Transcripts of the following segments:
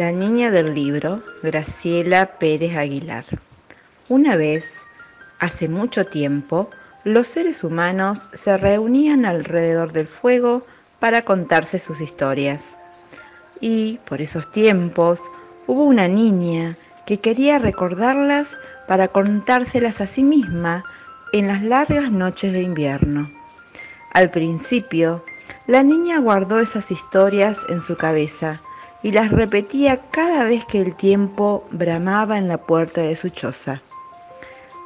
La niña del libro, Graciela Pérez Aguilar. Una vez, hace mucho tiempo, los seres humanos se reunían alrededor del fuego para contarse sus historias. Y por esos tiempos hubo una niña que quería recordarlas para contárselas a sí misma en las largas noches de invierno. Al principio, la niña guardó esas historias en su cabeza, y las repetía cada vez que el tiempo bramaba en la puerta de su choza.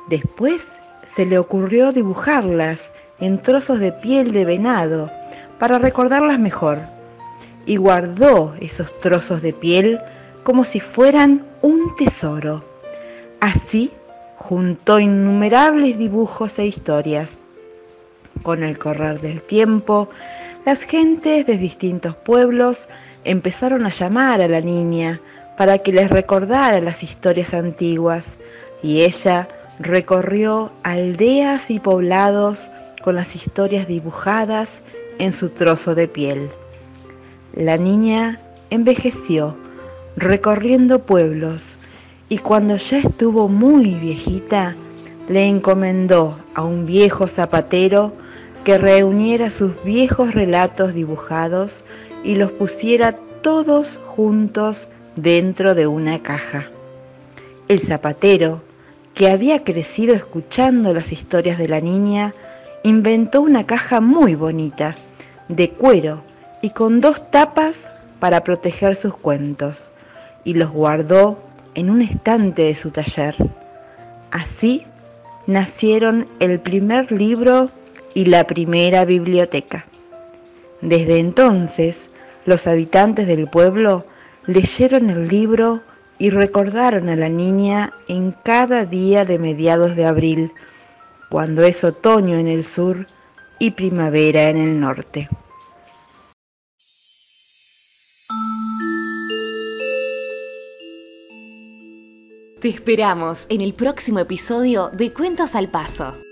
Después se le ocurrió dibujarlas en trozos de piel de venado para recordarlas mejor y guardó esos trozos de piel como si fueran un tesoro. Así juntó innumerables dibujos e historias. Con el correr del tiempo, las gentes de distintos pueblos empezaron a llamar a la niña para que les recordara las historias antiguas y ella recorrió aldeas y poblados con las historias dibujadas en su trozo de piel. La niña envejeció recorriendo pueblos y cuando ya estuvo muy viejita, le encomendó a un viejo zapatero que reuniera sus viejos relatos dibujados y los pusiera todos juntos dentro de una caja. El zapatero, que había crecido escuchando las historias de la niña, inventó una caja muy bonita, de cuero y con dos tapas para proteger sus cuentos, y los guardó en un estante de su taller. Así nacieron el primer libro y la primera biblioteca. Desde entonces, los habitantes del pueblo leyeron el libro y recordaron a la niña en cada día de mediados de abril, cuando es otoño en el sur y primavera en el norte. Te esperamos en el próximo episodio de Cuentos al Paso.